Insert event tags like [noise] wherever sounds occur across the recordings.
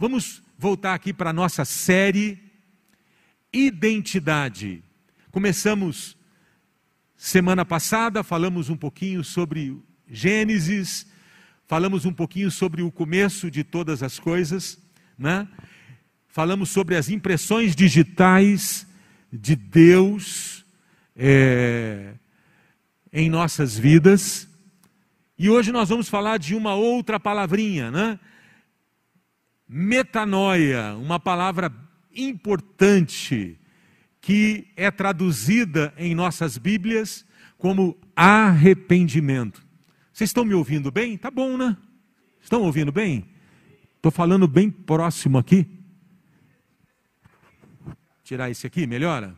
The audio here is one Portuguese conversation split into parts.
Vamos voltar aqui para a nossa série Identidade. Começamos semana passada, falamos um pouquinho sobre Gênesis, falamos um pouquinho sobre o começo de todas as coisas, né? falamos sobre as impressões digitais de Deus é, em nossas vidas. E hoje nós vamos falar de uma outra palavrinha, né? Metanoia, uma palavra importante que é traduzida em nossas Bíblias como arrependimento. Vocês estão me ouvindo bem? Tá bom, né? Estão ouvindo bem? Estou falando bem próximo aqui. Tirar esse aqui, melhora?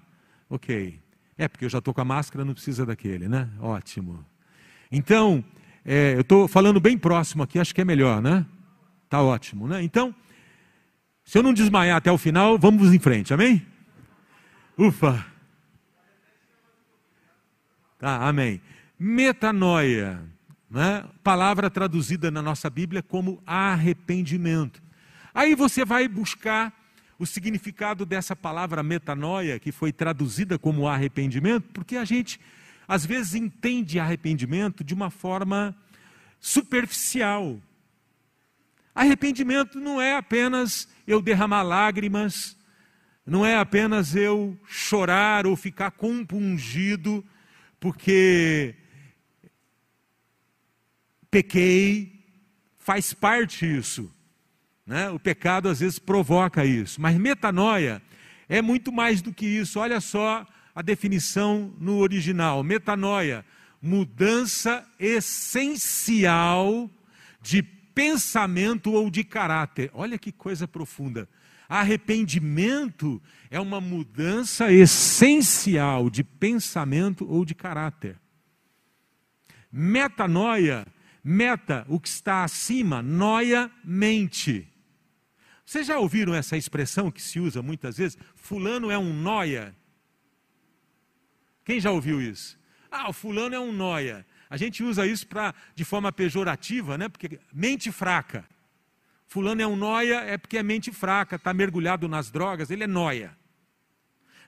Ok. É, porque eu já estou com a máscara, não precisa daquele, né? Ótimo. Então, é, eu estou falando bem próximo aqui, acho que é melhor, né? Tá ótimo, né? Então, se eu não desmaiar até o final, vamos em frente, amém? Ufa! Tá, amém. Metanoia, né? palavra traduzida na nossa Bíblia como arrependimento. Aí você vai buscar o significado dessa palavra metanoia, que foi traduzida como arrependimento, porque a gente às vezes entende arrependimento de uma forma superficial. Arrependimento não é apenas eu derramar lágrimas, não é apenas eu chorar ou ficar compungido porque pequei, faz parte isso. Né? O pecado às vezes provoca isso, mas metanoia é muito mais do que isso. Olha só a definição no original: metanoia, mudança essencial de pensamento ou de caráter. Olha que coisa profunda. Arrependimento é uma mudança essencial de pensamento ou de caráter. Metanoia, meta, o que está acima, noia, mente. Vocês já ouviram essa expressão que se usa muitas vezes? Fulano é um noia. Quem já ouviu isso? Ah, o fulano é um noia. A gente usa isso pra, de forma pejorativa, né? Porque mente fraca. Fulano é um noia, é porque é mente fraca, está mergulhado nas drogas, ele é noia.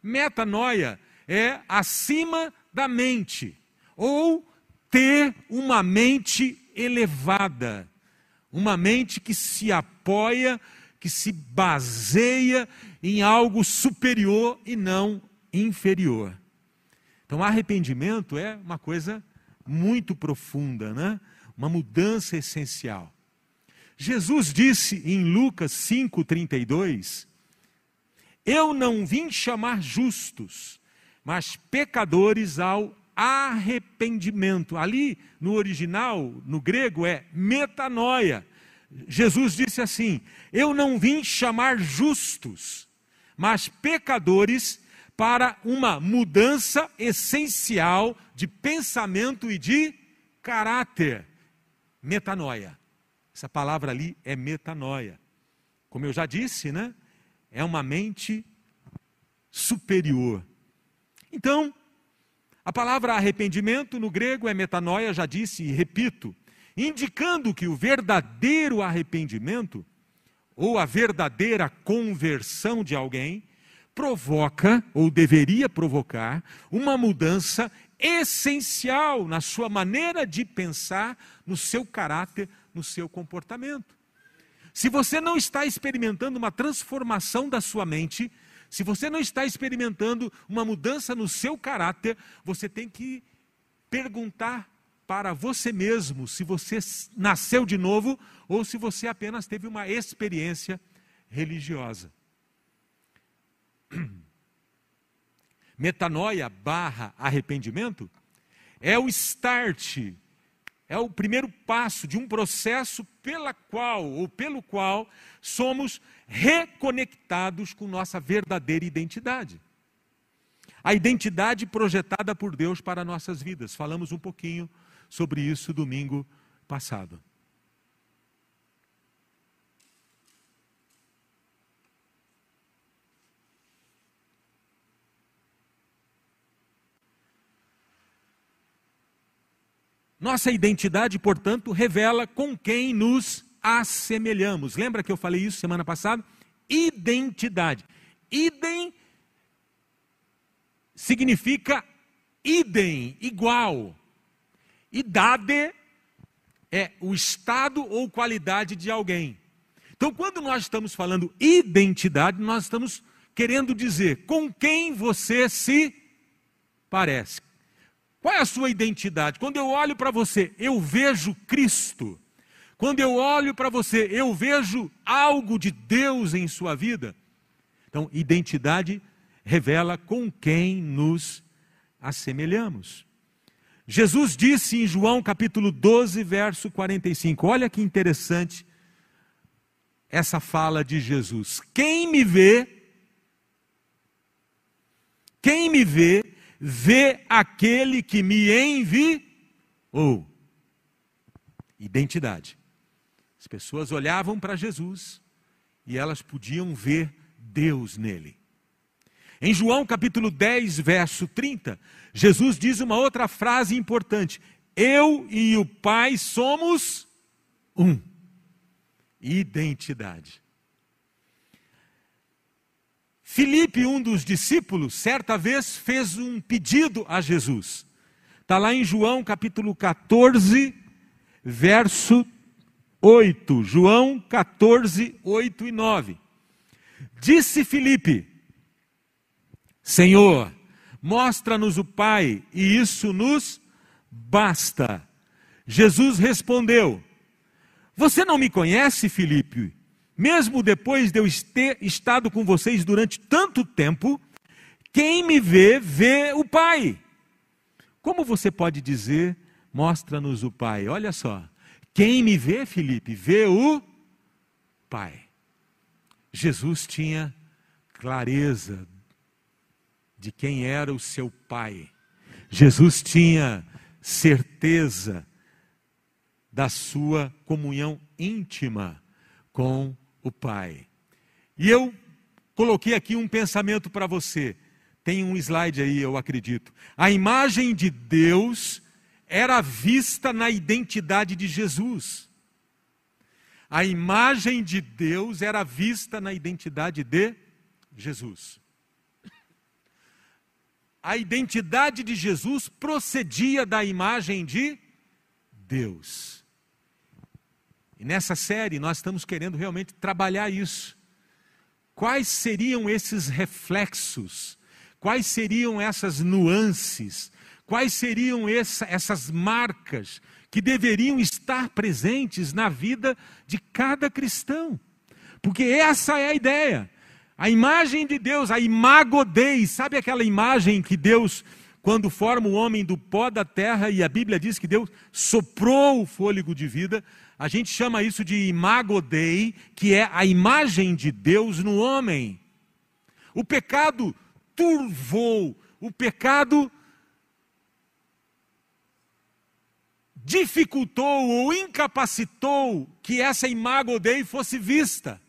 Metanoia é acima da mente, ou ter uma mente elevada, uma mente que se apoia, que se baseia em algo superior e não inferior. Então, arrependimento é uma coisa muito profunda, né? uma mudança essencial. Jesus disse em Lucas 5,32: Eu não vim chamar justos, mas pecadores ao arrependimento. Ali no original, no grego, é metanoia. Jesus disse assim: Eu não vim chamar justos, mas pecadores para uma mudança essencial de pensamento e de caráter. Metanoia. Essa palavra ali é metanoia. Como eu já disse, né? É uma mente superior. Então, a palavra arrependimento no grego é metanoia, já disse e repito, indicando que o verdadeiro arrependimento ou a verdadeira conversão de alguém provoca, ou deveria provocar, uma mudança essencial na sua maneira de pensar, no seu caráter, no seu comportamento. Se você não está experimentando uma transformação da sua mente, se você não está experimentando uma mudança no seu caráter, você tem que perguntar para você mesmo se você nasceu de novo ou se você apenas teve uma experiência religiosa. [clears throat] Metanoia barra arrependimento é o start, é o primeiro passo de um processo pela qual ou pelo qual somos reconectados com nossa verdadeira identidade. A identidade projetada por Deus para nossas vidas. Falamos um pouquinho sobre isso domingo passado. Nossa identidade, portanto, revela com quem nos assemelhamos. Lembra que eu falei isso semana passada? Identidade. Idem significa idem, igual. Idade é o estado ou qualidade de alguém. Então, quando nós estamos falando identidade, nós estamos querendo dizer com quem você se parece. Qual é a sua identidade? Quando eu olho para você, eu vejo Cristo. Quando eu olho para você, eu vejo algo de Deus em sua vida. Então, identidade revela com quem nos assemelhamos. Jesus disse em João capítulo 12, verso 45. Olha que interessante essa fala de Jesus. Quem me vê, quem me vê, vê aquele que me enviou. Identidade. As pessoas olhavam para Jesus e elas podiam ver Deus nele. Em João capítulo 10, verso 30, Jesus diz uma outra frase importante: Eu e o Pai somos um. Identidade. Filipe, um dos discípulos, certa vez fez um pedido a Jesus. Está lá em João capítulo 14, verso 8. João 14, 8 e 9. Disse Filipe: Senhor, mostra-nos o Pai, e isso nos basta. Jesus respondeu: Você não me conhece, Filipe? Mesmo depois de eu ter estado com vocês durante tanto tempo, quem me vê, vê o Pai. Como você pode dizer, mostra-nos o Pai? Olha só. Quem me vê, Filipe, vê o Pai. Jesus tinha clareza de quem era o seu pai. Jesus tinha certeza da sua comunhão íntima com o Pai. E eu coloquei aqui um pensamento para você. Tem um slide aí, eu acredito. A imagem de Deus era vista na identidade de Jesus. A imagem de Deus era vista na identidade de Jesus a identidade de Jesus procedia da imagem de Deus. E nessa série nós estamos querendo realmente trabalhar isso. Quais seriam esses reflexos? Quais seriam essas nuances? Quais seriam essa, essas marcas que deveriam estar presentes na vida de cada cristão? Porque essa é a ideia. A imagem de Deus, a imago Dei, sabe aquela imagem que Deus, quando forma o homem do pó da terra, e a Bíblia diz que Deus soprou o fôlego de vida, a gente chama isso de imago Dei, que é a imagem de Deus no homem. O pecado turvou, o pecado dificultou ou incapacitou que essa imago Dei fosse vista.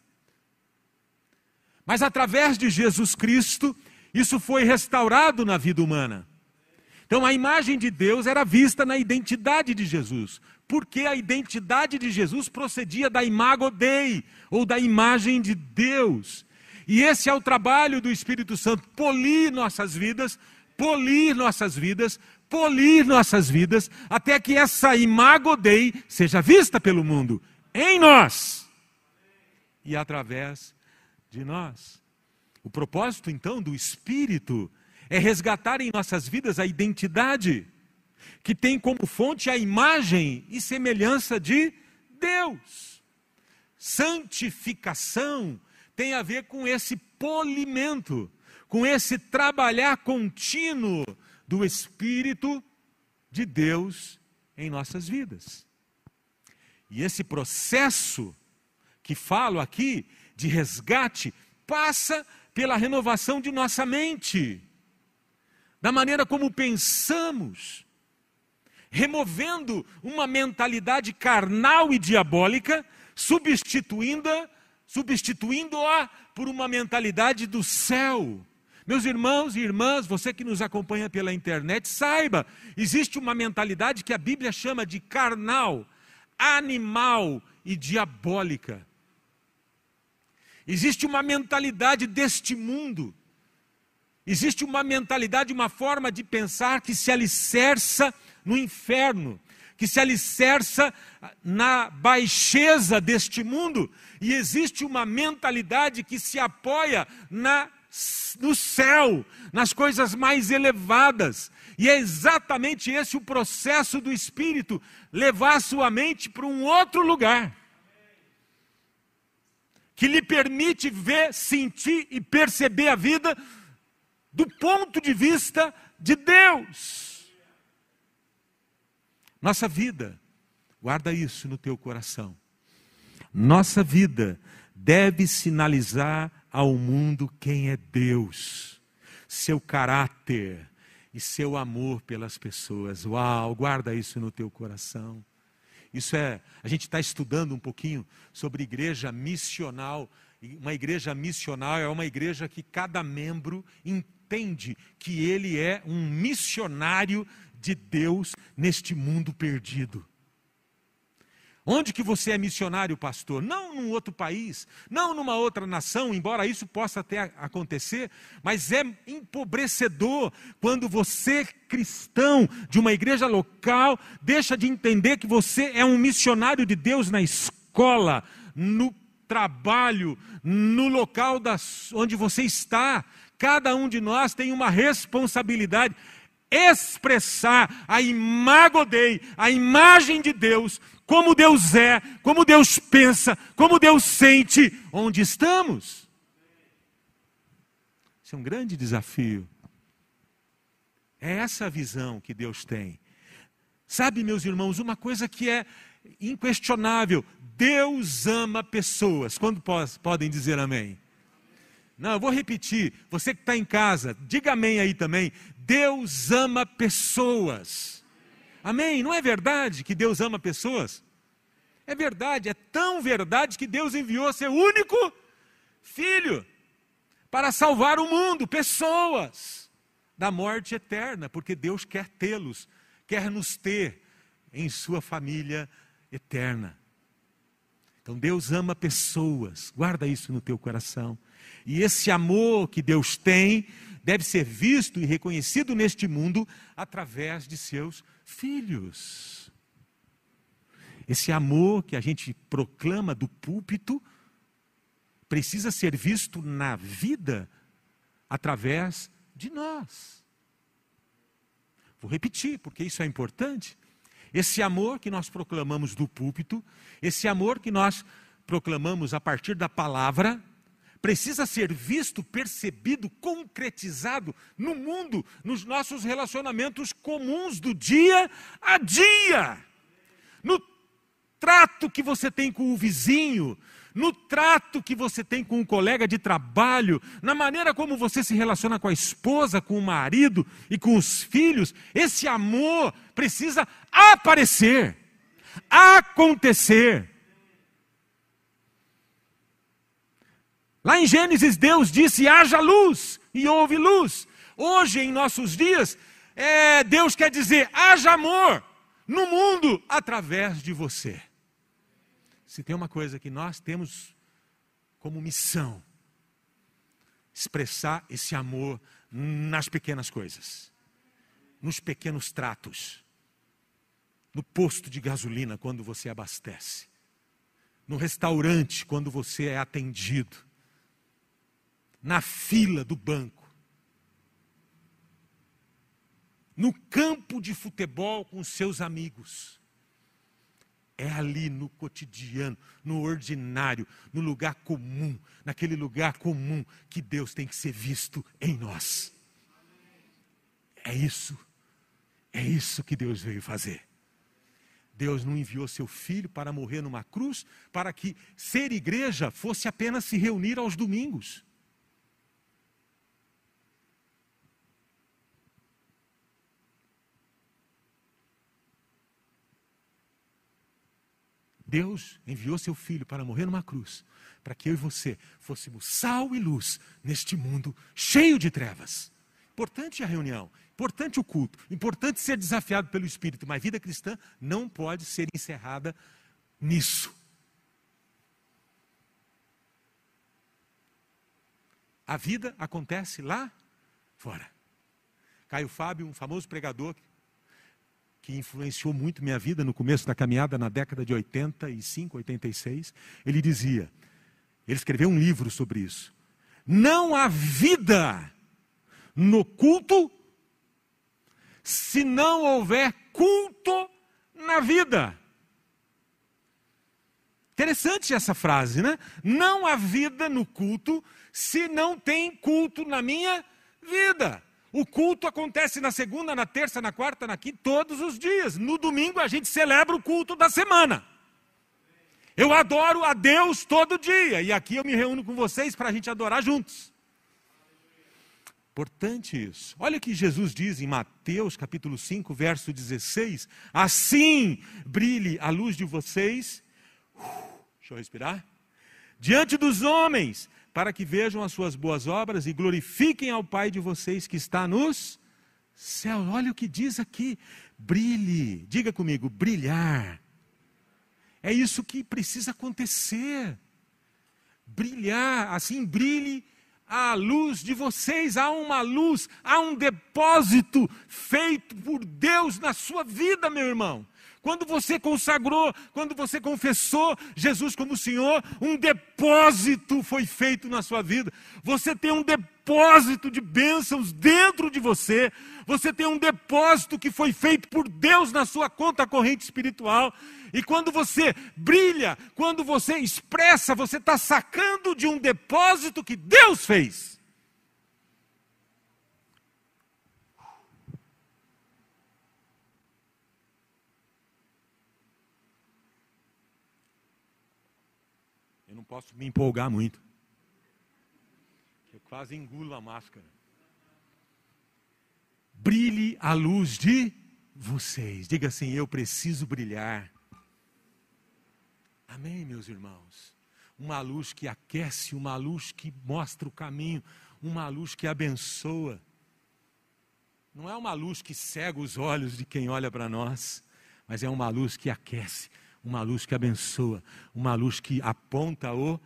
Mas através de Jesus Cristo, isso foi restaurado na vida humana. Então a imagem de Deus era vista na identidade de Jesus, porque a identidade de Jesus procedia da imago Dei, ou da imagem de Deus. E esse é o trabalho do Espírito Santo, polir nossas vidas, polir nossas vidas, polir nossas vidas, até que essa imago Dei seja vista pelo mundo, em nós e através de nós. O propósito, então, do Espírito é resgatar em nossas vidas a identidade que tem como fonte a imagem e semelhança de Deus. Santificação tem a ver com esse polimento, com esse trabalhar contínuo do Espírito de Deus em nossas vidas. E esse processo que falo aqui de resgate passa pela renovação de nossa mente, da maneira como pensamos, removendo uma mentalidade carnal e diabólica, substituindo-a substituindo-a por uma mentalidade do céu. Meus irmãos e irmãs, você que nos acompanha pela internet, saiba, existe uma mentalidade que a Bíblia chama de carnal, animal e diabólica. Existe uma mentalidade deste mundo. Existe uma mentalidade, uma forma de pensar que se alicerça no inferno, que se alicerça na baixeza deste mundo, e existe uma mentalidade que se apoia na, no céu, nas coisas mais elevadas. E é exatamente esse o processo do Espírito levar sua mente para um outro lugar que lhe permite ver, sentir e perceber a vida do ponto de vista de Deus. Nossa vida, guarda isso no teu coração. Nossa vida deve sinalizar ao mundo quem é Deus, seu caráter e seu amor pelas pessoas. Uau, guarda isso no teu coração. Isso é, a gente está estudando um pouquinho sobre igreja missional. Uma igreja missional é uma igreja que cada membro entende que ele é um missionário de Deus neste mundo perdido. Onde que você é missionário, pastor? Não num outro país, não numa outra nação, embora isso possa até acontecer, mas é empobrecedor quando você, cristão de uma igreja local, deixa de entender que você é um missionário de Deus na escola, no trabalho, no local das, onde você está. Cada um de nós tem uma responsabilidade expressar a imagodei, a imagem de Deus como Deus é, como Deus pensa, como Deus sente, onde estamos. Isso é um grande desafio. É essa a visão que Deus tem. Sabe, meus irmãos, uma coisa que é inquestionável: Deus ama pessoas. Quando podem dizer amém? Não, eu vou repetir. Você que está em casa, diga amém aí também. Deus ama pessoas. Amém? Não é verdade que Deus ama pessoas? É verdade, é tão verdade que Deus enviou seu único filho para salvar o mundo, pessoas, da morte eterna, porque Deus quer tê-los, quer nos ter em sua família eterna. Então Deus ama pessoas, guarda isso no teu coração. E esse amor que Deus tem deve ser visto e reconhecido neste mundo através de seus filhos. Esse amor que a gente proclama do púlpito precisa ser visto na vida através de nós. Vou repetir, porque isso é importante. Esse amor que nós proclamamos do púlpito, esse amor que nós proclamamos a partir da palavra, precisa ser visto, percebido, concretizado no mundo, nos nossos relacionamentos comuns do dia a dia. No trato que você tem com o vizinho, no trato que você tem com um colega de trabalho, na maneira como você se relaciona com a esposa, com o marido e com os filhos, esse amor precisa aparecer, acontecer. Lá em Gênesis, Deus disse: haja luz, e houve luz. Hoje, em nossos dias, é, Deus quer dizer: haja amor no mundo através de você. Se tem uma coisa que nós temos como missão, expressar esse amor nas pequenas coisas, nos pequenos tratos, no posto de gasolina quando você abastece, no restaurante quando você é atendido, na fila do banco, no campo de futebol com seus amigos. É ali no cotidiano, no ordinário, no lugar comum, naquele lugar comum que Deus tem que ser visto em nós. É isso, é isso que Deus veio fazer. Deus não enviou seu filho para morrer numa cruz, para que ser igreja fosse apenas se reunir aos domingos. Deus enviou seu filho para morrer numa cruz, para que eu e você fôssemos sal e luz neste mundo cheio de trevas. Importante a reunião, importante o culto, importante ser desafiado pelo Espírito, mas a vida cristã não pode ser encerrada nisso. A vida acontece lá fora. Caio Fábio, um famoso pregador que influenciou muito minha vida no começo da caminhada na década de 85, 86, ele dizia, ele escreveu um livro sobre isso. Não há vida no culto se não houver culto na vida. Interessante essa frase, né? Não há vida no culto se não tem culto na minha vida. O culto acontece na segunda, na terça, na quarta, na quinta, todos os dias. No domingo a gente celebra o culto da semana. Eu adoro a Deus todo dia. E aqui eu me reúno com vocês para a gente adorar juntos. Importante isso. Olha o que Jesus diz em Mateus capítulo 5, verso 16. Assim brilhe a luz de vocês. deixa eu respirar. Diante dos homens, para que vejam as suas boas obras e glorifiquem ao Pai de vocês que está nos céus. Olha o que diz aqui: brilhe, diga comigo, brilhar. É isso que precisa acontecer. Brilhar, assim brilhe a luz de vocês, há uma luz, há um depósito feito por Deus na sua vida, meu irmão. Quando você consagrou, quando você confessou Jesus como Senhor, um depósito foi feito na sua vida. Você tem um depósito de bênçãos dentro de você. Você tem um depósito que foi feito por Deus na sua conta corrente espiritual. E quando você brilha, quando você expressa, você está sacando de um depósito que Deus fez. Posso me empolgar muito. Eu quase engulo a máscara. Brilhe a luz de vocês. Diga assim: eu preciso brilhar. Amém, meus irmãos. Uma luz que aquece, uma luz que mostra o caminho, uma luz que abençoa. Não é uma luz que cega os olhos de quem olha para nós, mas é uma luz que aquece, uma luz que abençoa, uma luz que aponta o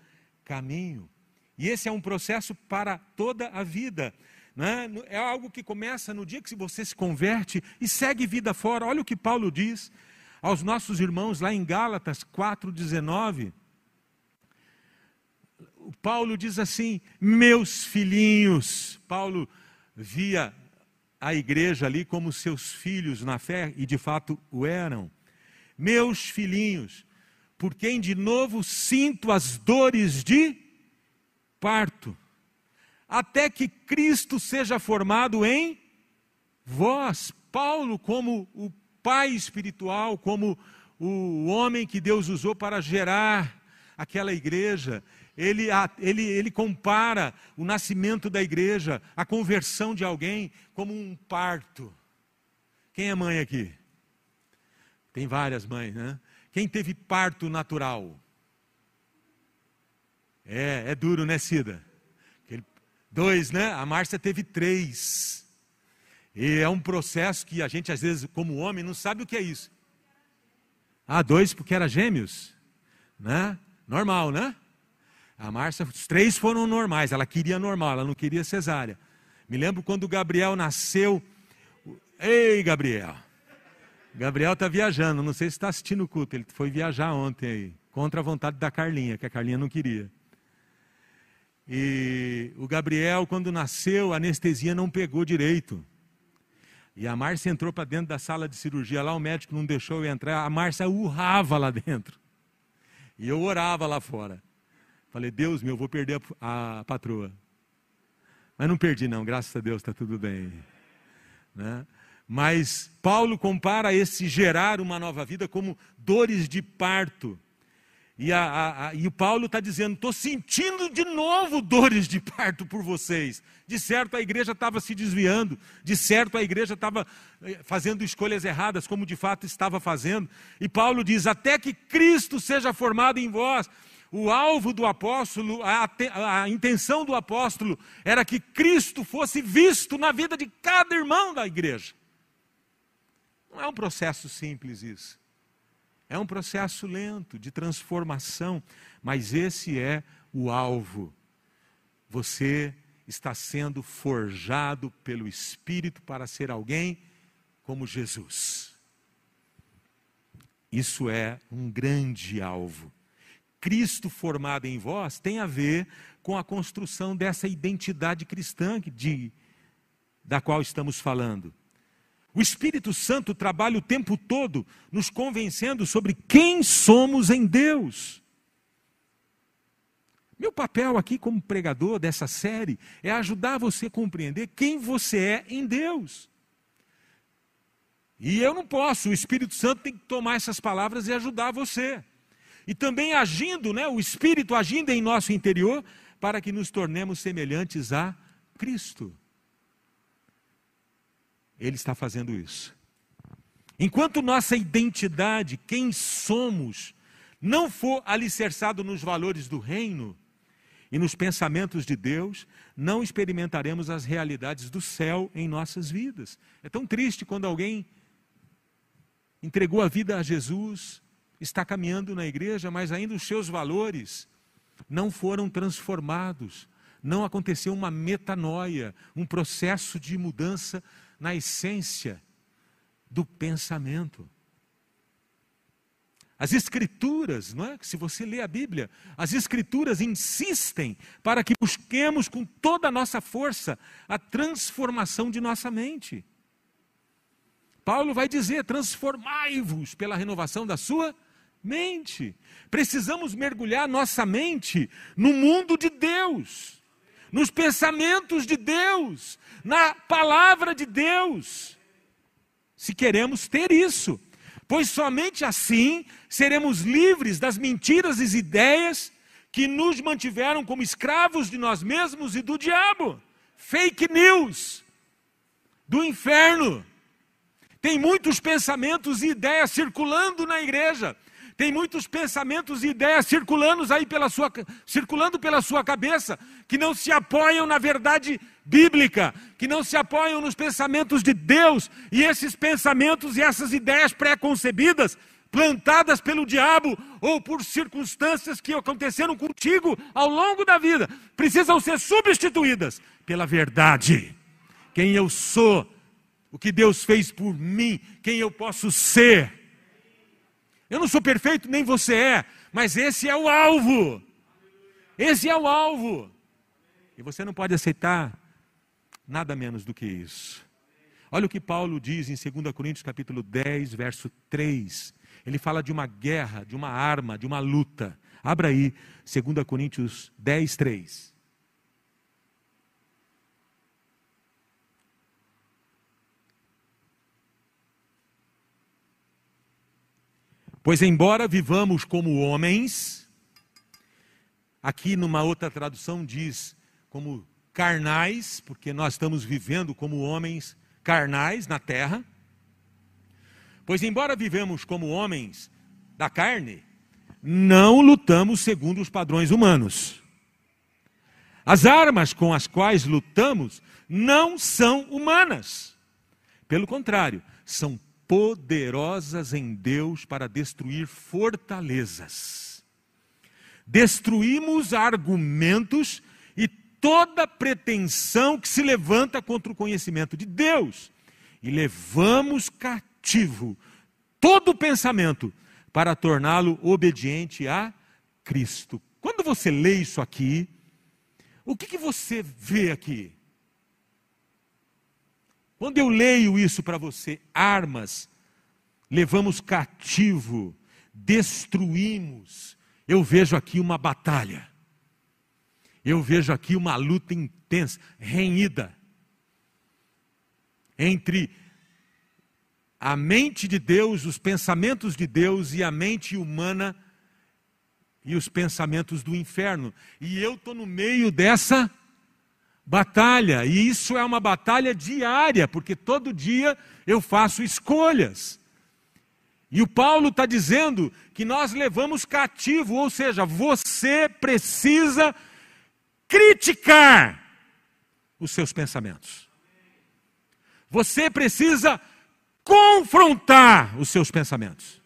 caminho. E esse é um processo para toda a vida. Né? É algo que começa no dia que você se converte e segue vida fora. Olha o que Paulo diz aos nossos irmãos lá em Gálatas 4,19. Paulo diz assim: Meus filhinhos. Paulo via a igreja ali como seus filhos na fé, e de fato o eram meus filhinhos, por quem de novo sinto as dores de parto, até que Cristo seja formado em vós. Paulo, como o pai espiritual, como o homem que Deus usou para gerar aquela igreja, ele, ele, ele compara o nascimento da igreja, a conversão de alguém, como um parto. Quem é mãe aqui? Tem várias mães, né? Quem teve parto natural? É, é duro, né, Cida? Dois, né? A Márcia teve três. E é um processo que a gente, às vezes, como homem, não sabe o que é isso. Ah, dois porque era gêmeos, né? Normal, né? A Márcia, os três foram normais, ela queria normal, ela não queria cesárea. Me lembro quando o Gabriel nasceu. Ei, Gabriel! Gabriel está viajando, não sei se está assistindo o culto, ele foi viajar ontem aí, contra a vontade da Carlinha, que a Carlinha não queria. E o Gabriel, quando nasceu, a anestesia não pegou direito. E a Márcia entrou para dentro da sala de cirurgia lá, o médico não deixou eu entrar, a Márcia urrava lá dentro. E eu orava lá fora. Falei, Deus meu, vou perder a, a patroa. Mas não perdi não, graças a Deus está tudo bem. Né? Mas Paulo compara esse gerar uma nova vida como dores de parto. E, a, a, a, e Paulo está dizendo: estou sentindo de novo dores de parto por vocês. De certo a igreja estava se desviando, de certo a igreja estava eh, fazendo escolhas erradas, como de fato estava fazendo. E Paulo diz: até que Cristo seja formado em vós. O alvo do apóstolo, a, a intenção do apóstolo era que Cristo fosse visto na vida de cada irmão da igreja. Não é um processo simples isso. É um processo lento de transformação, mas esse é o alvo. Você está sendo forjado pelo Espírito para ser alguém como Jesus. Isso é um grande alvo. Cristo formado em vós tem a ver com a construção dessa identidade cristã de, da qual estamos falando. O Espírito Santo trabalha o tempo todo nos convencendo sobre quem somos em Deus. Meu papel aqui como pregador dessa série é ajudar você a compreender quem você é em Deus. E eu não posso, o Espírito Santo tem que tomar essas palavras e ajudar você. E também agindo, né, o Espírito agindo em nosso interior, para que nos tornemos semelhantes a Cristo. Ele está fazendo isso. Enquanto nossa identidade, quem somos, não for alicerçado nos valores do reino e nos pensamentos de Deus, não experimentaremos as realidades do céu em nossas vidas. É tão triste quando alguém entregou a vida a Jesus, está caminhando na igreja, mas ainda os seus valores não foram transformados, não aconteceu uma metanoia, um processo de mudança na essência do pensamento. As escrituras, não é? Se você lê a Bíblia, as escrituras insistem para que busquemos com toda a nossa força a transformação de nossa mente. Paulo vai dizer: transformai-vos pela renovação da sua mente. Precisamos mergulhar nossa mente no mundo de Deus, nos pensamentos de Deus, na palavra de Deus, se queremos ter isso, pois somente assim seremos livres das mentiras e ideias que nos mantiveram como escravos de nós mesmos e do diabo. Fake news do inferno. Tem muitos pensamentos e ideias circulando na igreja tem muitos pensamentos e ideias circulando aí pela sua, circulando pela sua cabeça, que não se apoiam na verdade bíblica, que não se apoiam nos pensamentos de Deus, e esses pensamentos e essas ideias pré-concebidas, plantadas pelo diabo ou por circunstâncias que aconteceram contigo ao longo da vida, precisam ser substituídas pela verdade. Quem eu sou, o que Deus fez por mim, quem eu posso ser eu não sou perfeito, nem você é, mas esse é o alvo. Esse é o alvo. E você não pode aceitar nada menos do que isso. Olha o que Paulo diz em 2 Coríntios capítulo 10, verso 3. Ele fala de uma guerra, de uma arma, de uma luta. Abra aí, 2 Coríntios 10, 3. Pois, embora vivamos como homens, aqui numa outra tradução diz como carnais, porque nós estamos vivendo como homens carnais na terra. Pois, embora vivemos como homens da carne, não lutamos segundo os padrões humanos. As armas com as quais lutamos não são humanas. Pelo contrário, são poderosas em Deus para destruir fortalezas. Destruímos argumentos e toda pretensão que se levanta contra o conhecimento de Deus e levamos cativo todo pensamento para torná-lo obediente a Cristo. Quando você lê isso aqui, o que, que você vê aqui? Quando eu leio isso para você, armas, levamos cativo, destruímos, eu vejo aqui uma batalha. Eu vejo aqui uma luta intensa, renhida, entre a mente de Deus, os pensamentos de Deus e a mente humana e os pensamentos do inferno. E eu estou no meio dessa batalha, e isso é uma batalha diária, porque todo dia eu faço escolhas. E o Paulo está dizendo que nós levamos cativo, ou seja, você precisa criticar os seus pensamentos. Você precisa confrontar os seus pensamentos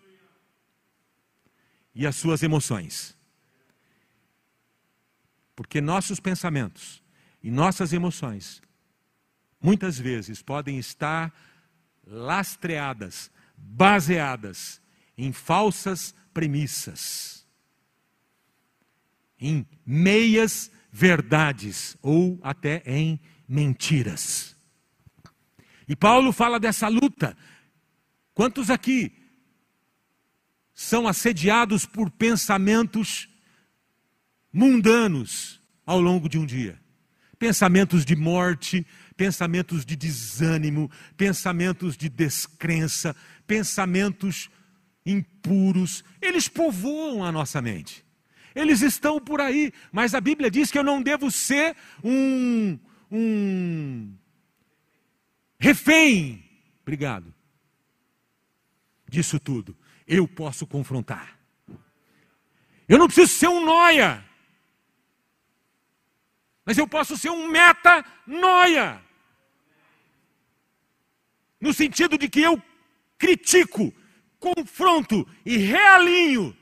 e as suas emoções. Porque nossos pensamentos E nossas emoções, muitas vezes, podem estar lastreadas, baseadas em falsas premissas, em meias verdades ou até em mentiras. E Paulo fala dessa luta. Quantos aqui são assediados por pensamentos mundanos ao longo de um dia? Pensamentos de morte, pensamentos de desânimo, pensamentos de descrença, pensamentos impuros, eles povoam a nossa mente. Eles estão por aí, mas a Bíblia diz que eu não devo ser um, um refém. Obrigado. Disso tudo. Eu posso confrontar. Eu não preciso ser um noia. Mas eu posso ser um meta-noia. No sentido de que eu critico, confronto e realinho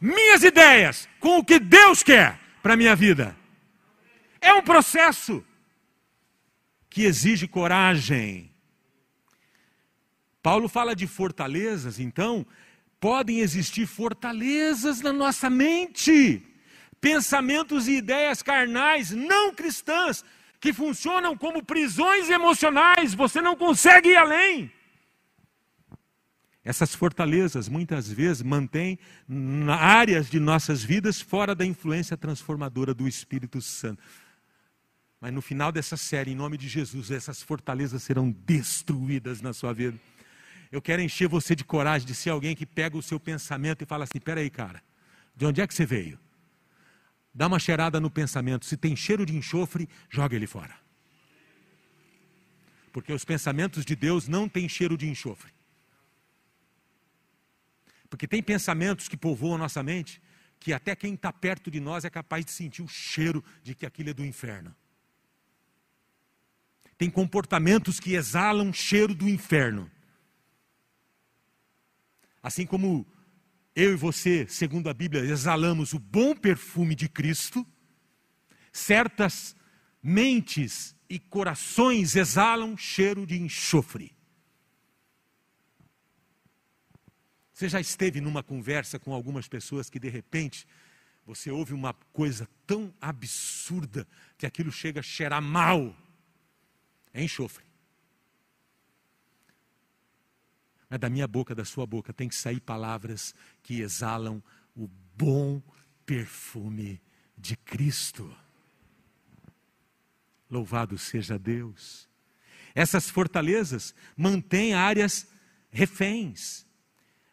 minhas ideias com o que Deus quer para a minha vida. É um processo que exige coragem. Paulo fala de fortalezas, então, podem existir fortalezas na nossa mente, pensamentos e ideias carnais não cristãs que funcionam como prisões emocionais, você não consegue ir além. Essas fortalezas muitas vezes mantêm áreas de nossas vidas fora da influência transformadora do Espírito Santo. Mas no final dessa série, em nome de Jesus, essas fortalezas serão destruídas na sua vida. Eu quero encher você de coragem de ser alguém que pega o seu pensamento e fala assim: peraí, cara, de onde é que você veio? Dá uma cheirada no pensamento. Se tem cheiro de enxofre, joga ele fora. Porque os pensamentos de Deus não têm cheiro de enxofre. Porque tem pensamentos que povoam a nossa mente que até quem está perto de nós é capaz de sentir o cheiro de que aquilo é do inferno. Tem comportamentos que exalam cheiro do inferno. Assim como eu e você, segundo a Bíblia, exalamos o bom perfume de Cristo, certas mentes e corações exalam cheiro de enxofre. Você já esteve numa conversa com algumas pessoas que de repente você ouve uma coisa tão absurda que aquilo chega a cheirar mal? É enxofre. Mas da minha boca, da sua boca, tem que sair palavras que exalam o bom perfume de Cristo. Louvado seja Deus. Essas fortalezas mantêm áreas reféns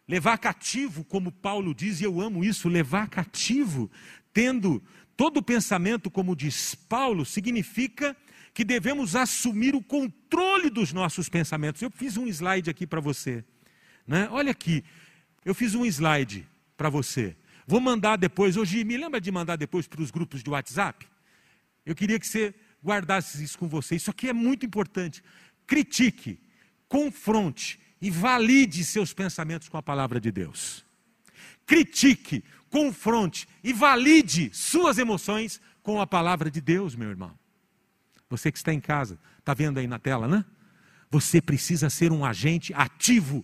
levar cativo, como Paulo diz, e eu amo isso, levar cativo, tendo todo o pensamento, como diz Paulo, significa que devemos assumir o controle dos nossos pensamentos. Eu fiz um slide aqui para você. Né? Olha aqui, eu fiz um slide para você. Vou mandar depois, hoje, me lembra de mandar depois para os grupos de WhatsApp? Eu queria que você guardasse isso com você. Isso aqui é muito importante. Critique, confronte, e valide seus pensamentos com a palavra de Deus. Critique, confronte e valide suas emoções com a palavra de Deus, meu irmão. Você que está em casa, está vendo aí na tela, né? Você precisa ser um agente ativo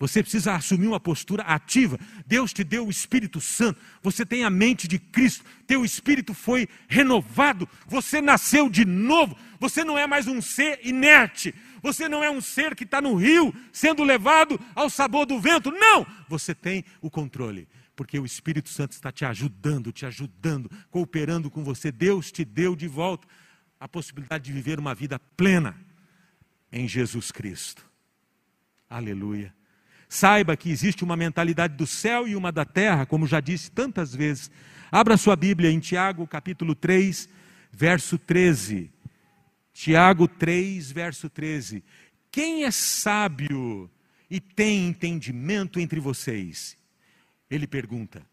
você precisa assumir uma postura ativa. Deus te deu o Espírito Santo. Você tem a mente de Cristo. Teu espírito foi renovado. Você nasceu de novo. Você não é mais um ser inerte. Você não é um ser que está no rio sendo levado ao sabor do vento. Não! Você tem o controle. Porque o Espírito Santo está te ajudando, te ajudando, cooperando com você. Deus te deu de volta a possibilidade de viver uma vida plena em Jesus Cristo. Aleluia. Saiba que existe uma mentalidade do céu e uma da terra, como já disse tantas vezes. Abra sua Bíblia em Tiago, capítulo 3, verso 13. Tiago 3, verso 13. Quem é sábio e tem entendimento entre vocês? Ele pergunta.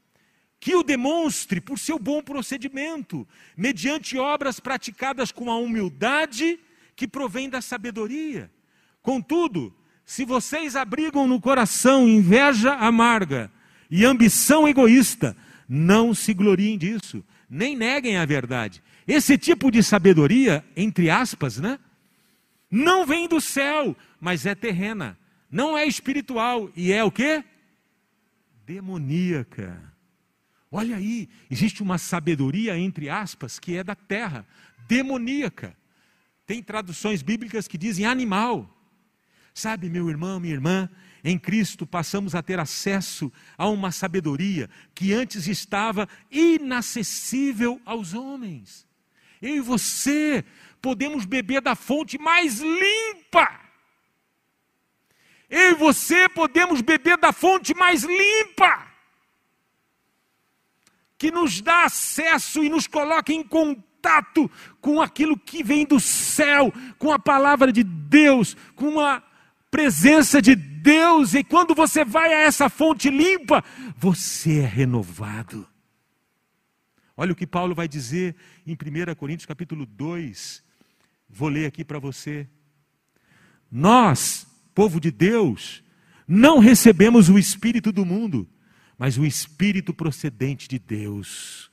Que o demonstre por seu bom procedimento, mediante obras praticadas com a humildade que provém da sabedoria. Contudo, se vocês abrigam no coração inveja amarga e ambição egoísta, não se gloriem disso, nem neguem a verdade. Esse tipo de sabedoria, entre aspas, né? Não vem do céu, mas é terrena. Não é espiritual e é o quê? Demoníaca. Olha aí, existe uma sabedoria, entre aspas, que é da terra, demoníaca. Tem traduções bíblicas que dizem animal. Sabe, meu irmão, minha irmã, em Cristo passamos a ter acesso a uma sabedoria que antes estava inacessível aos homens. Eu e você podemos beber da fonte mais limpa. Eu e você podemos beber da fonte mais limpa, que nos dá acesso e nos coloca em contato com aquilo que vem do céu, com a palavra de Deus, com a presença de Deus, e quando você vai a essa fonte limpa, você é renovado. Olha o que Paulo vai dizer em 1 Coríntios capítulo 2. Vou ler aqui para você. Nós, povo de Deus, não recebemos o espírito do mundo, mas o espírito procedente de Deus,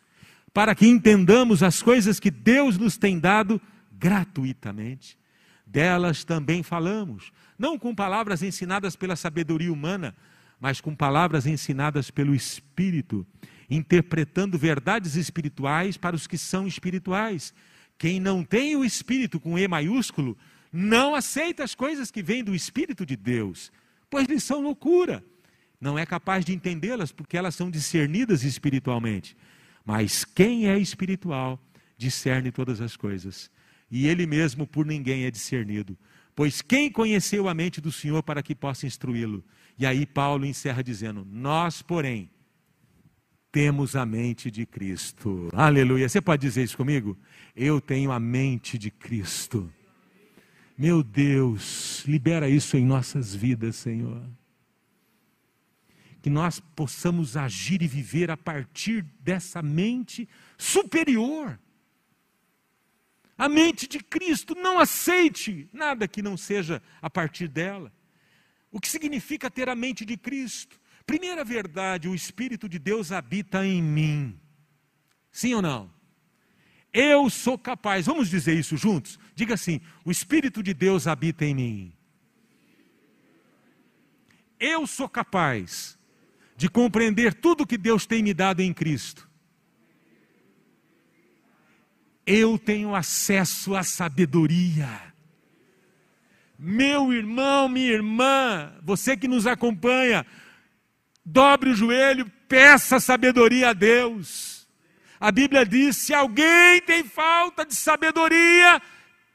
para que entendamos as coisas que Deus nos tem dado gratuitamente. Delas também falamos, não com palavras ensinadas pela sabedoria humana, mas com palavras ensinadas pelo Espírito, interpretando verdades espirituais para os que são espirituais. Quem não tem o Espírito com E maiúsculo, não aceita as coisas que vêm do Espírito de Deus, pois lhes são loucura. Não é capaz de entendê-las porque elas são discernidas espiritualmente. Mas quem é espiritual discerne todas as coisas, e ele mesmo por ninguém é discernido. Pois quem conheceu a mente do Senhor para que possa instruí-lo? E aí Paulo encerra dizendo: Nós, porém, temos a mente de Cristo. Aleluia. Você pode dizer isso comigo? Eu tenho a mente de Cristo. Meu Deus, libera isso em nossas vidas, Senhor. Que nós possamos agir e viver a partir dessa mente superior a mente de Cristo. Não aceite nada que não seja a partir dela. O que significa ter a mente de Cristo? Primeira verdade, o Espírito de Deus habita em mim. Sim ou não? Eu sou capaz, vamos dizer isso juntos? Diga assim: o Espírito de Deus habita em mim. Eu sou capaz de compreender tudo que Deus tem me dado em Cristo eu tenho acesso à sabedoria. Meu irmão, minha irmã, você que nos acompanha, dobre o joelho, peça sabedoria a Deus. A Bíblia diz: se alguém tem falta de sabedoria,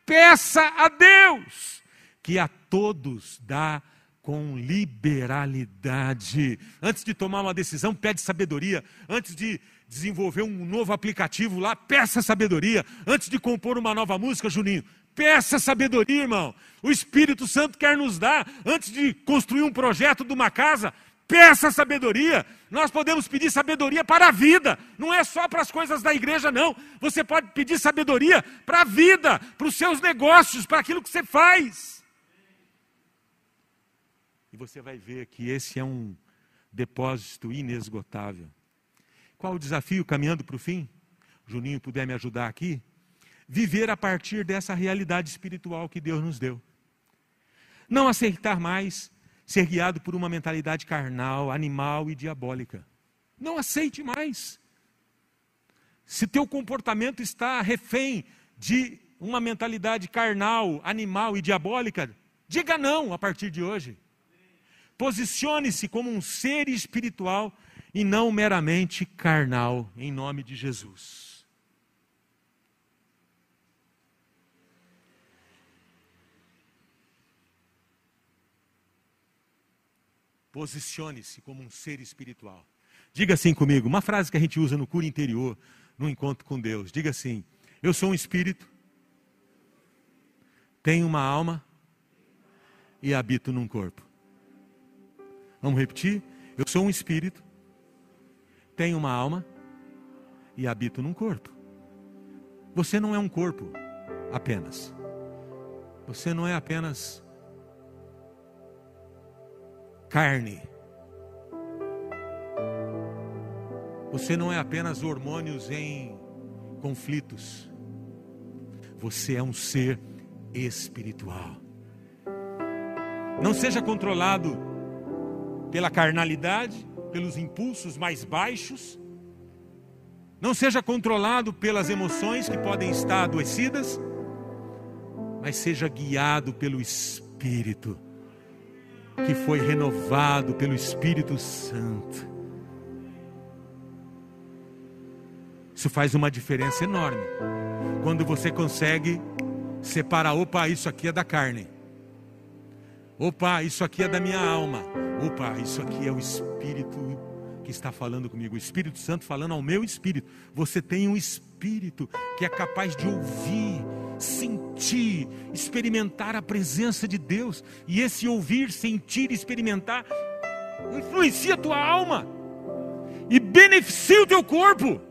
peça a Deus, que a todos dá com liberalidade. Antes de tomar uma decisão, pede sabedoria. Antes de desenvolver um novo aplicativo lá, peça sabedoria. Antes de compor uma nova música, Juninho, peça sabedoria, irmão. O Espírito Santo quer nos dar. Antes de construir um projeto de uma casa, peça sabedoria. Nós podemos pedir sabedoria para a vida, não é só para as coisas da igreja, não. Você pode pedir sabedoria para a vida, para os seus negócios, para aquilo que você faz. E você vai ver que esse é um depósito inesgotável. Qual o desafio caminhando para o fim? Juninho puder me ajudar aqui. Viver a partir dessa realidade espiritual que Deus nos deu. Não aceitar mais ser guiado por uma mentalidade carnal, animal e diabólica. Não aceite mais. Se teu comportamento está refém de uma mentalidade carnal, animal e diabólica, diga não a partir de hoje. Posicione-se como um ser espiritual e não meramente carnal, em nome de Jesus. Posicione-se como um ser espiritual. Diga assim comigo, uma frase que a gente usa no cura interior, no encontro com Deus. Diga assim: Eu sou um espírito, tenho uma alma e habito num corpo. Vamos repetir? Eu sou um espírito, tenho uma alma e habito num corpo. Você não é um corpo apenas. Você não é apenas carne. Você não é apenas hormônios em conflitos. Você é um ser espiritual. Não seja controlado pela carnalidade, pelos impulsos mais baixos. Não seja controlado pelas emoções que podem estar adoecidas, mas seja guiado pelo Espírito, que foi renovado pelo Espírito Santo. Isso faz uma diferença enorme. Quando você consegue separar, opa, isso aqui é da carne. Opa, isso aqui é da minha alma. Opa, isso aqui é o Espírito que está falando comigo. O Espírito Santo falando ao meu espírito. Você tem um espírito que é capaz de ouvir, sentir, experimentar a presença de Deus. E esse ouvir, sentir, experimentar influencia a tua alma e beneficia o teu corpo.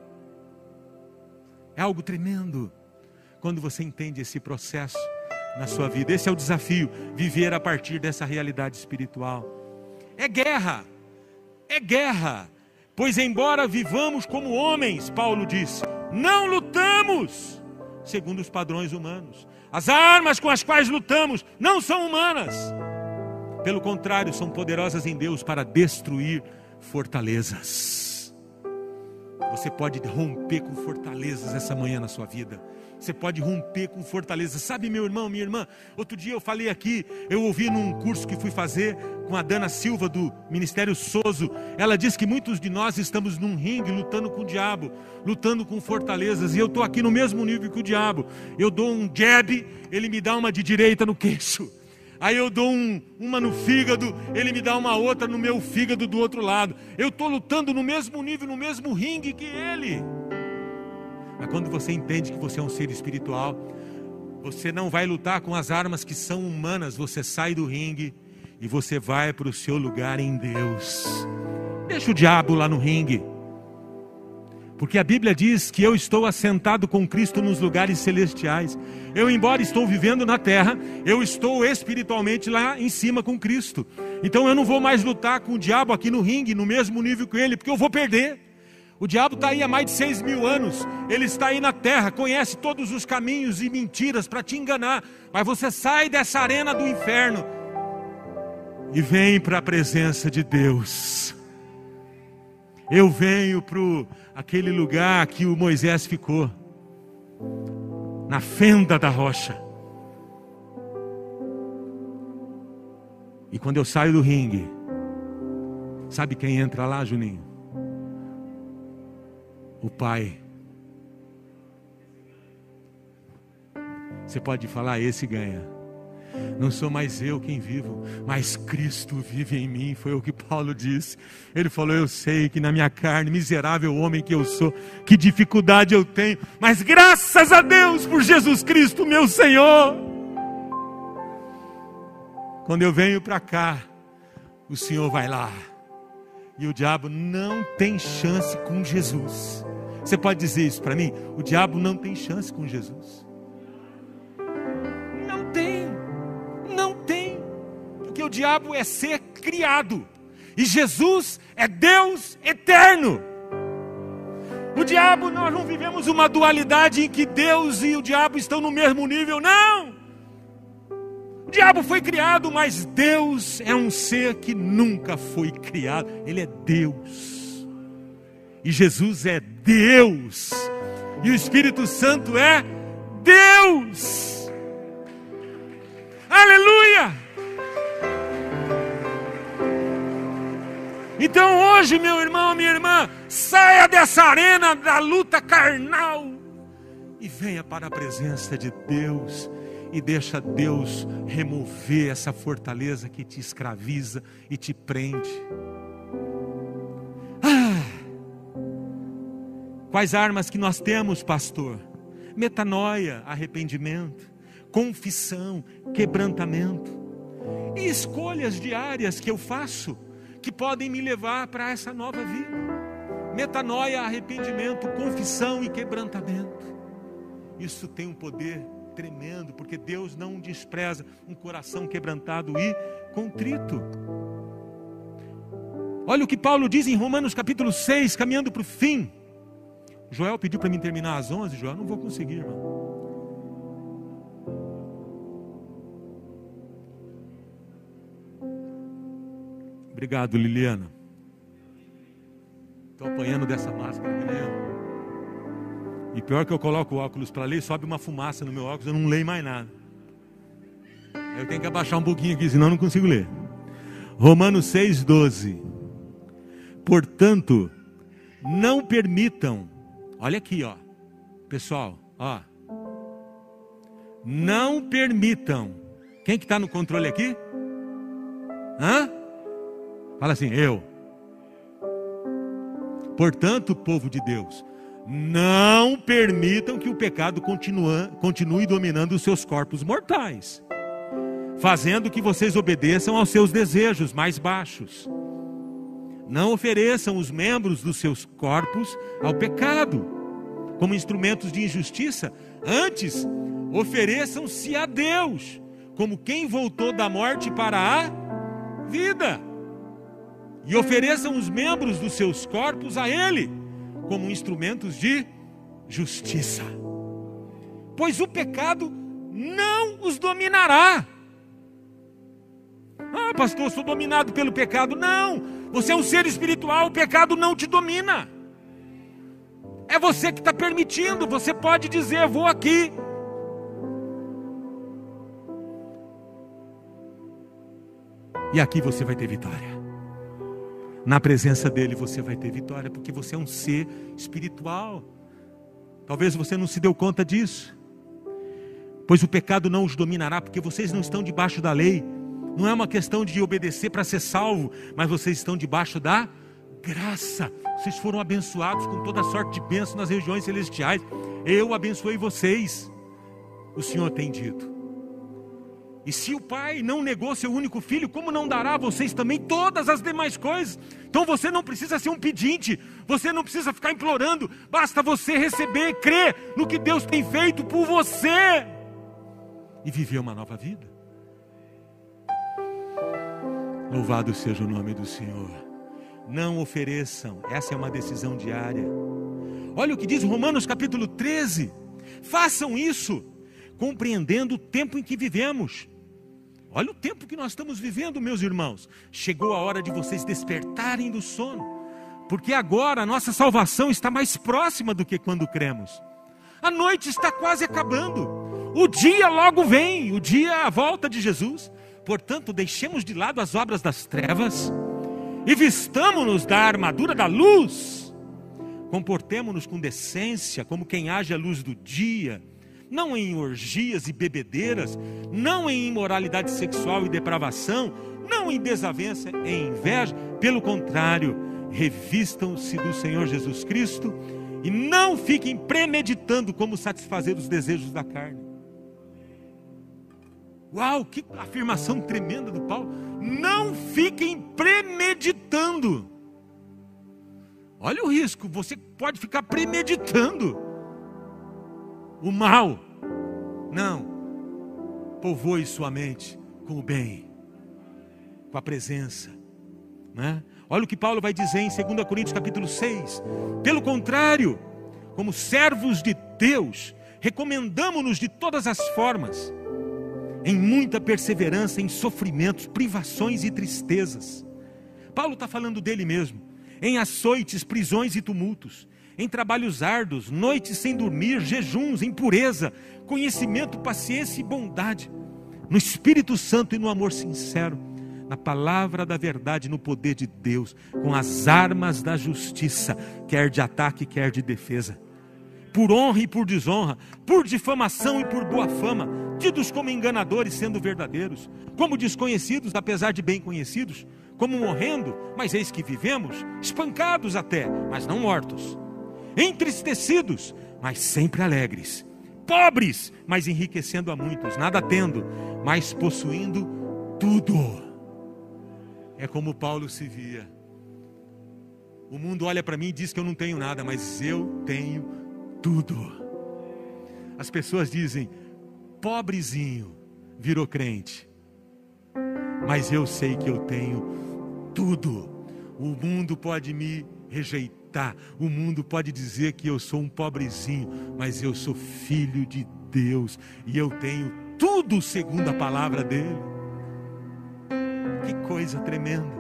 É algo tremendo quando você entende esse processo na sua vida. Esse é o desafio, viver a partir dessa realidade espiritual. É guerra, é guerra, pois embora vivamos como homens, Paulo disse, não lutamos segundo os padrões humanos. As armas com as quais lutamos não são humanas. Pelo contrário, são poderosas em Deus para destruir fortalezas. Você pode romper com fortalezas essa manhã na sua vida. Você pode romper com fortalezas. Sabe, meu irmão, minha irmã? Outro dia eu falei aqui, eu ouvi num curso que fui fazer com a Dana Silva do Ministério Soso. Ela disse que muitos de nós estamos num ringue lutando com o diabo, lutando com fortalezas. E eu estou aqui no mesmo nível que o diabo. Eu dou um jab, ele me dá uma de direita no queixo. Aí eu dou um, uma no fígado, ele me dá uma outra no meu fígado do outro lado. Eu estou lutando no mesmo nível, no mesmo ringue que ele. Mas quando você entende que você é um ser espiritual, você não vai lutar com as armas que são humanas, você sai do ringue e você vai para o seu lugar em Deus. Deixa o diabo lá no ringue. Porque a Bíblia diz que eu estou assentado com Cristo nos lugares celestiais. Eu, embora estou vivendo na terra, eu estou espiritualmente lá em cima com Cristo. Então eu não vou mais lutar com o diabo aqui no ringue, no mesmo nível que ele, porque eu vou perder. O diabo está aí há mais de seis mil anos. Ele está aí na terra, conhece todos os caminhos e mentiras para te enganar. Mas você sai dessa arena do inferno e vem para a presença de Deus. Eu venho para aquele lugar que o Moisés ficou, na fenda da rocha. E quando eu saio do ringue, sabe quem entra lá, Juninho? O Pai. Você pode falar, esse ganha. Não sou mais eu quem vivo, mas Cristo vive em mim. Foi o que Paulo disse. Ele falou: Eu sei que na minha carne, miserável homem que eu sou, que dificuldade eu tenho, mas graças a Deus por Jesus Cristo, meu Senhor. Quando eu venho para cá, o Senhor vai lá. E o diabo não tem chance com Jesus. Você pode dizer isso para mim? O diabo não tem chance com Jesus. porque o diabo é ser criado e Jesus é Deus eterno. O diabo, nós não vivemos uma dualidade em que Deus e o diabo estão no mesmo nível, não. O diabo foi criado, mas Deus é um ser que nunca foi criado, ele é Deus. E Jesus é Deus, e o Espírito Santo é Deus. Aleluia! Então hoje, meu irmão, minha irmã, saia dessa arena da luta carnal e venha para a presença de Deus e deixa Deus remover essa fortaleza que te escraviza e te prende. Ah, quais armas que nós temos, pastor? Metanoia, arrependimento, confissão, quebrantamento e escolhas diárias que eu faço que podem me levar para essa nova vida. Metanoia, arrependimento, confissão e quebrantamento. Isso tem um poder tremendo, porque Deus não despreza um coração quebrantado e contrito. Olha o que Paulo diz em Romanos capítulo 6, caminhando para o fim. Joel pediu para mim terminar às 11, Joel, não vou conseguir, irmão. Obrigado, Liliana. Estou apanhando dessa máscara eu. E pior que eu coloco o óculos para ler, sobe uma fumaça no meu óculos, eu não leio mais nada. Eu tenho que abaixar um pouquinho aqui, senão eu não consigo ler. Romanos 6,12. Portanto, não permitam, olha aqui, ó, pessoal, ó, não permitam. Quem que está no controle aqui? Hã? Fala assim, eu. Portanto, povo de Deus, não permitam que o pecado continue, continue dominando os seus corpos mortais, fazendo que vocês obedeçam aos seus desejos mais baixos. Não ofereçam os membros dos seus corpos ao pecado, como instrumentos de injustiça, antes ofereçam-se a Deus, como quem voltou da morte para a vida, e ofereçam os membros dos seus corpos a Ele como instrumentos de justiça. Pois o pecado não os dominará. Ah, pastor, sou dominado pelo pecado. Não, você é um ser espiritual, o pecado não te domina. É você que está permitindo. Você pode dizer: Vou aqui. E aqui você vai ter vitória. Na presença dele você vai ter vitória, porque você é um ser espiritual. Talvez você não se deu conta disso. Pois o pecado não os dominará, porque vocês não estão debaixo da lei. Não é uma questão de obedecer para ser salvo, mas vocês estão debaixo da graça. Vocês foram abençoados com toda sorte de bênção nas regiões celestiais. Eu abençoei vocês. O Senhor tem dito. E se o Pai não negou seu único filho, como não dará a vocês também todas as demais coisas? Então você não precisa ser um pedinte, você não precisa ficar implorando, basta você receber, crer no que Deus tem feito por você e viver uma nova vida. Louvado seja o nome do Senhor. Não ofereçam, essa é uma decisão diária. Olha o que diz Romanos capítulo 13. Façam isso, compreendendo o tempo em que vivemos. Olha o tempo que nós estamos vivendo, meus irmãos. Chegou a hora de vocês despertarem do sono, porque agora a nossa salvação está mais próxima do que quando cremos. A noite está quase acabando. O dia logo vem, o dia a volta de Jesus. Portanto, deixemos de lado as obras das trevas e vistamos-nos da armadura da luz. Comportemo-nos com decência, como quem age à luz do dia não em orgias e bebedeiras, não em imoralidade sexual e depravação, não em desavença e inveja, pelo contrário, revistam-se do Senhor Jesus Cristo e não fiquem premeditando como satisfazer os desejos da carne. Uau, que afirmação tremenda do Paulo! Não fiquem premeditando. Olha o risco, você pode ficar premeditando o mal. Não. Povoe sua mente com o bem, com a presença. Né? Olha o que Paulo vai dizer em 2 Coríntios capítulo 6. Pelo contrário, como servos de Deus, recomendamos-nos de todas as formas, em muita perseverança, em sofrimentos, privações e tristezas. Paulo está falando dele mesmo, em açoites, prisões e tumultos, em trabalhos árduos, noites sem dormir, jejuns, impureza, conhecimento, paciência e bondade, no Espírito Santo e no amor sincero, na palavra da verdade, no poder de Deus, com as armas da justiça, quer de ataque, quer de defesa, por honra e por desonra, por difamação e por boa fama, tidos como enganadores, sendo verdadeiros, como desconhecidos, apesar de bem conhecidos, como morrendo, mas eis que vivemos, espancados até, mas não mortos entristecidos, mas sempre alegres, pobres, mas enriquecendo a muitos, nada tendo, mas possuindo tudo. É como Paulo se via. O mundo olha para mim e diz que eu não tenho nada, mas eu tenho tudo. As pessoas dizem, pobrezinho, virou crente. Mas eu sei que eu tenho tudo. O mundo pode me rejeitar importa, o mundo pode dizer que eu sou um pobrezinho, mas eu sou filho de Deus e eu tenho tudo segundo a palavra dele. Que coisa tremenda.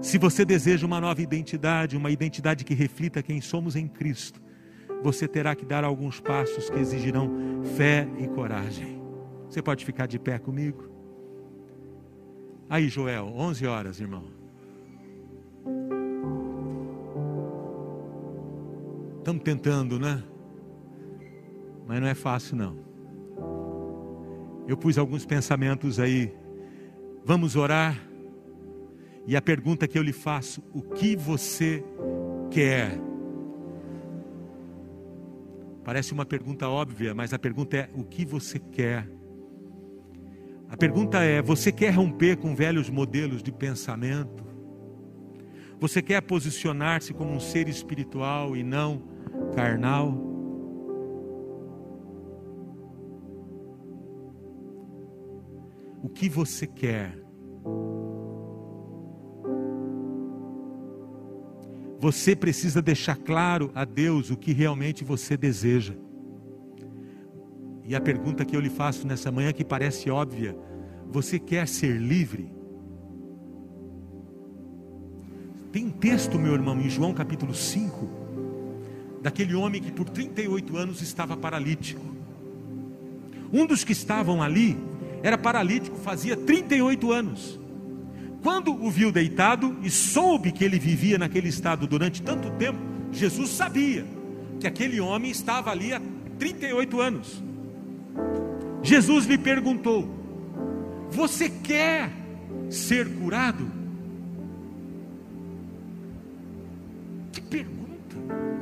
Se você deseja uma nova identidade, uma identidade que reflita quem somos em Cristo, você terá que dar alguns passos que exigirão fé e coragem. Você pode ficar de pé comigo? Aí, Joel, 11 horas, irmão. Estamos tentando, né? Mas não é fácil, não. Eu pus alguns pensamentos aí. Vamos orar? E a pergunta que eu lhe faço: o que você quer? Parece uma pergunta óbvia, mas a pergunta é: o que você quer? A pergunta é: você quer romper com velhos modelos de pensamento? Você quer posicionar-se como um ser espiritual e não carnal? O que você quer? Você precisa deixar claro a Deus o que realmente você deseja. E a pergunta que eu lhe faço nessa manhã, que parece óbvia: você quer ser livre? Tem um texto, meu irmão, em João capítulo 5, daquele homem que por 38 anos estava paralítico. Um dos que estavam ali era paralítico, fazia 38 anos. Quando o viu deitado e soube que ele vivia naquele estado durante tanto tempo, Jesus sabia que aquele homem estava ali há 38 anos. Jesus lhe perguntou: Você quer ser curado?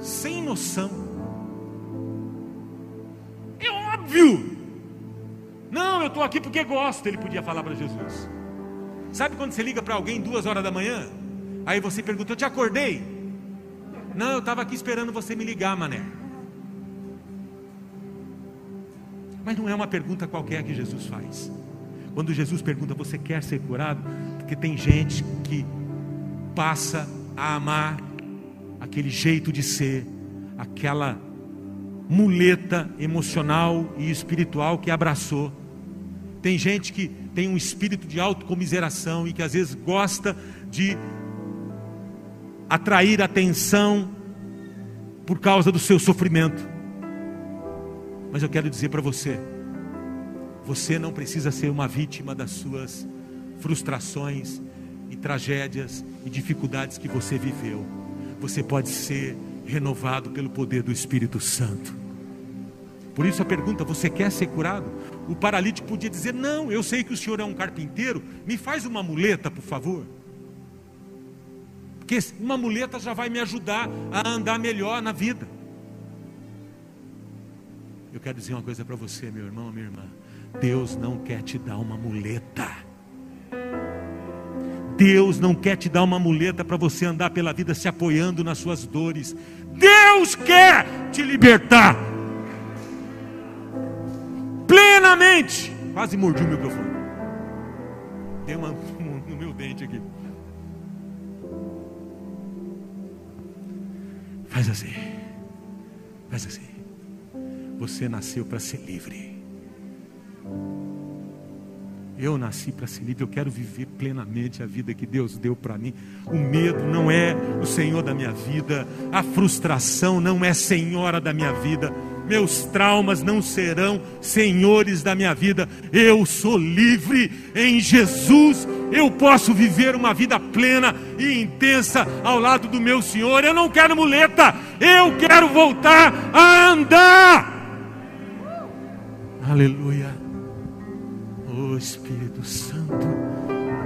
Sem noção. É óbvio. Não, eu estou aqui porque gosto, ele podia falar para Jesus. Sabe quando você liga para alguém duas horas da manhã? Aí você pergunta: Eu te acordei? Não, eu estava aqui esperando você me ligar, mané. Mas não é uma pergunta qualquer que Jesus faz. Quando Jesus pergunta, você quer ser curado? Porque tem gente que passa a amar aquele jeito de ser, aquela muleta emocional e espiritual que abraçou. Tem gente que tem um espírito de autocomiseração e que às vezes gosta de atrair atenção por causa do seu sofrimento. Mas eu quero dizer para você: você não precisa ser uma vítima das suas frustrações e tragédias e dificuldades que você viveu. Você pode ser renovado pelo poder do Espírito Santo. Por isso a pergunta: você quer ser curado? O paralítico podia dizer: Não, eu sei que o senhor é um carpinteiro, me faz uma muleta, por favor. Porque uma muleta já vai me ajudar a andar melhor na vida. Eu quero dizer uma coisa para você, meu irmão, minha irmã. Deus não quer te dar uma muleta. Deus não quer te dar uma muleta para você andar pela vida se apoiando nas suas dores. Deus quer te libertar plenamente. Quase mordi o microfone. Deu uma [laughs] no meu dente aqui. Faz assim. Faz assim. Você nasceu para ser livre. Eu nasci para ser livre, eu quero viver plenamente a vida que Deus deu para mim. O medo não é o Senhor da minha vida, a frustração não é senhora da minha vida, meus traumas não serão senhores da minha vida. Eu sou livre em Jesus. Eu posso viver uma vida plena e intensa ao lado do meu Senhor. Eu não quero muleta, eu quero voltar a andar. Aleluia. Oh Espírito Santo,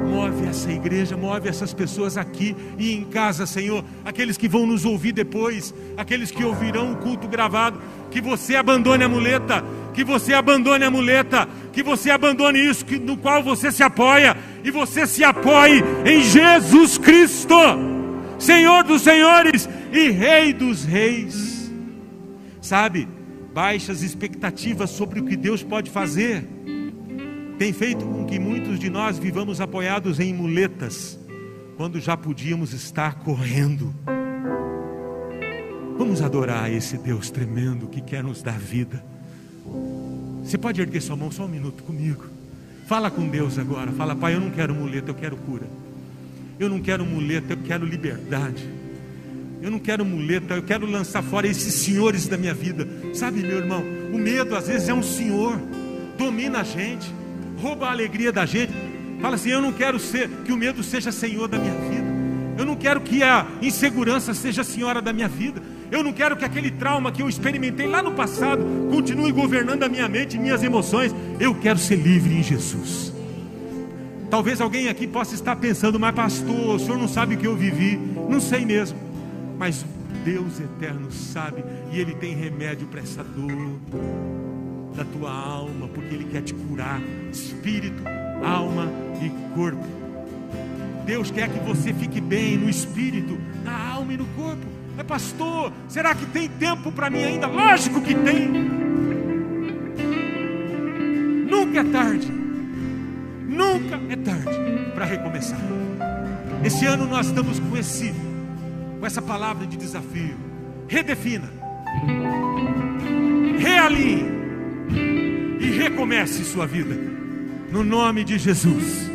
move essa igreja, move essas pessoas aqui e em casa, Senhor. Aqueles que vão nos ouvir depois, aqueles que ouvirão o culto gravado, que você abandone a muleta, que você abandone a muleta, que você abandone isso que, no qual você se apoia e você se apoie em Jesus Cristo, Senhor dos Senhores e Rei dos Reis. Sabe? baixas expectativas sobre o que Deus pode fazer, tem feito com que muitos de nós vivamos apoiados em muletas, quando já podíamos estar correndo. Vamos adorar esse Deus tremendo que quer nos dar vida. Você pode erguer sua mão só um minuto comigo. Fala com Deus agora. Fala, Pai, eu não quero muleta, eu quero cura. Eu não quero muleta, eu quero liberdade. Eu não quero muleta, eu quero lançar fora esses senhores da minha vida. Sabe, meu irmão, o medo às vezes é um senhor, domina a gente, rouba a alegria da gente. Fala assim: eu não quero ser que o medo seja senhor da minha vida. Eu não quero que a insegurança seja senhora da minha vida. Eu não quero que aquele trauma que eu experimentei lá no passado continue governando a minha mente e minhas emoções. Eu quero ser livre em Jesus. Talvez alguém aqui possa estar pensando, mas pastor, o senhor não sabe o que eu vivi. Não sei mesmo. Mas Deus eterno sabe e Ele tem remédio para essa dor da tua alma, porque Ele quer te curar, espírito, alma e corpo. Deus quer que você fique bem no espírito, na alma e no corpo. É pastor, será que tem tempo para mim ainda? Lógico que tem. Nunca é tarde. Nunca é tarde para recomeçar. Esse ano nós estamos com esse com essa palavra de desafio. Redefina. Realinhe e recomece sua vida. No nome de Jesus.